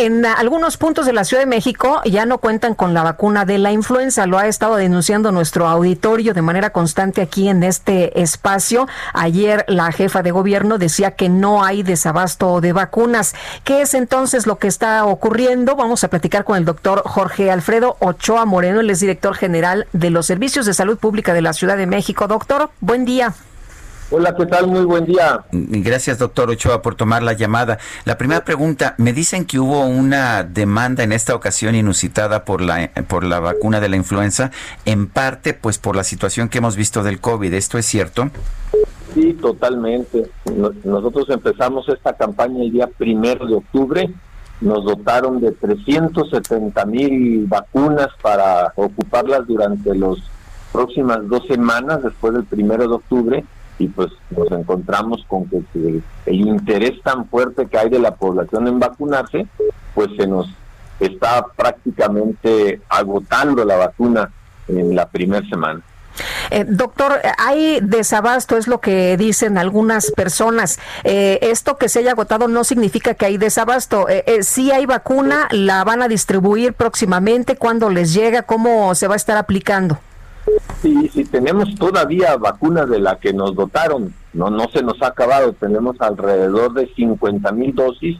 En algunos puntos de la Ciudad de México ya no cuentan con la vacuna de la influenza. Lo ha estado denunciando nuestro auditorio de manera constante aquí en este espacio. Ayer la jefa de gobierno decía que no hay desabasto de vacunas. ¿Qué es entonces lo que está ocurriendo? Vamos a platicar con el doctor Jorge Alfredo Ochoa Moreno. Él es director general de los Servicios de Salud Pública de la Ciudad de México. Doctor, buen día. Hola, ¿qué tal? Muy buen día. Gracias, doctor Ochoa, por tomar la llamada. La primera pregunta, me dicen que hubo una demanda en esta ocasión inusitada por la, por la vacuna de la influenza, en parte pues por la situación que hemos visto del COVID. ¿Esto es cierto? Sí, totalmente. Nosotros empezamos esta campaña el día primero de octubre. Nos dotaron de 370 mil vacunas para ocuparlas durante las próximas dos semanas después del primero de octubre y pues nos encontramos con que, el interés tan fuerte que hay de la población en vacunarse, pues se nos está prácticamente agotando la vacuna en la primera semana. Eh, doctor, hay desabasto, es lo que dicen algunas personas. Eh, esto que se haya agotado no significa que hay desabasto. Eh, eh, si hay vacuna, la van a distribuir próximamente. ¿Cuándo les llega? ¿Cómo se va a estar aplicando? Sí, sí, tenemos todavía vacunas de la que nos dotaron, no, no se nos ha acabado, tenemos alrededor de 50 mil dosis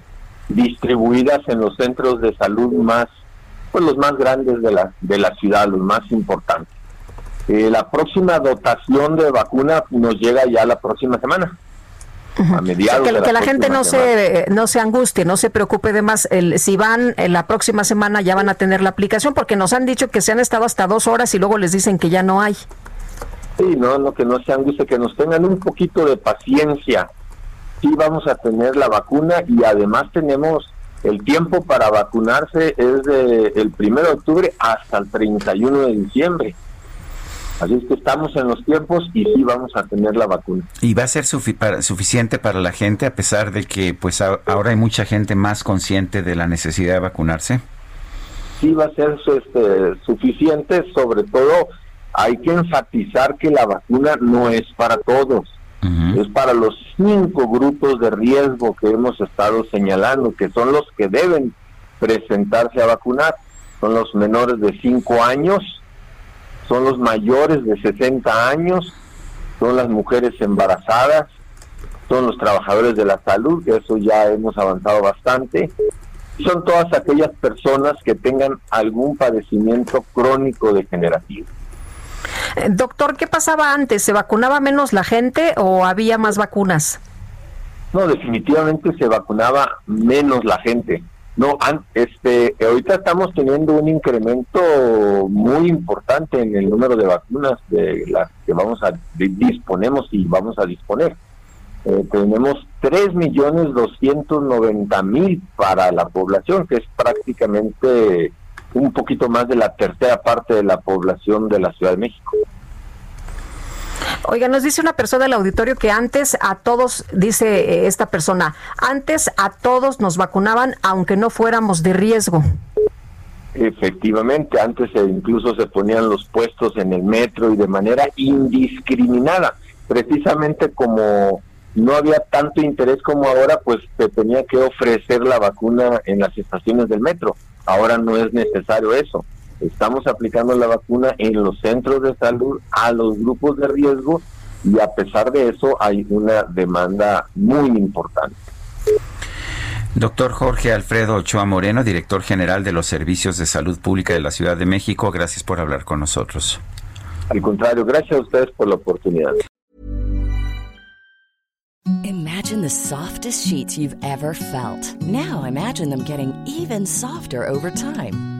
distribuidas en los centros de salud más, pues los más grandes de la, de la ciudad, los más importantes. Eh, la próxima dotación de vacuna nos llega ya la próxima semana que, la, gente no se no se angustie, no se preocupe de más. El, si van en la próxima semana ya van a tener la aplicación porque nos han dicho que se han estado hasta dos horas y luego les dicen que ya no hay. Sí, no, no que no se angustie, que nos tengan un poquito de paciencia. Sí vamos a tener la vacuna y además tenemos el tiempo para vacunarse es de el primero de octubre hasta el 31 de diciembre. Así es que estamos en los tiempos y sí vamos a tener la vacuna. ¿Y va a ser suficiente para la gente a pesar de que pues ahora hay mucha gente más consciente de la necesidad de vacunarse? Sí va a ser este, suficiente, sobre todo hay que enfatizar que la vacuna no es para todos, es para los cinco grupos de riesgo que hemos estado señalando, que son los que deben presentarse a vacunar. Son los menores de cinco años, son los mayores de 60 años, son las mujeres embarazadas, son los trabajadores de la salud, que eso ya hemos avanzado bastante, son todas aquellas personas que tengan algún padecimiento crónico degenerativo. Eh, doctor, ¿qué pasaba antes? ¿Se vacunaba menos la gente o había más vacunas? No, definitivamente se vacunaba menos la gente. No, este, ahorita estamos teniendo un incremento muy importante en el número de vacunas de las que vamos a disponemos y vamos a disponer. Eh, tenemos 3.290.000 para la población, que es prácticamente un poquito más de la tercera parte de la población de la Ciudad de México. Oiga, nos dice una persona del auditorio que antes a todos, dice eh, esta persona, antes a todos nos vacunaban aunque no fuéramos de riesgo. Efectivamente, antes incluso se ponían los puestos en el metro y de manera indiscriminada, precisamente como no había tanto interés como ahora, pues se tenía que ofrecer la vacuna en las estaciones del metro. Ahora no es necesario eso. Estamos aplicando la vacuna en los centros de salud a los grupos de riesgo y a pesar de eso hay una demanda muy importante. Doctor Jorge Alfredo Ochoa Moreno, director general de los Servicios de Salud Pública de la Ciudad de México, gracias por hablar con nosotros. Al contrario, gracias a ustedes por la oportunidad. Imagine the softest sheets you've ever felt. Now imagine them getting even softer over time.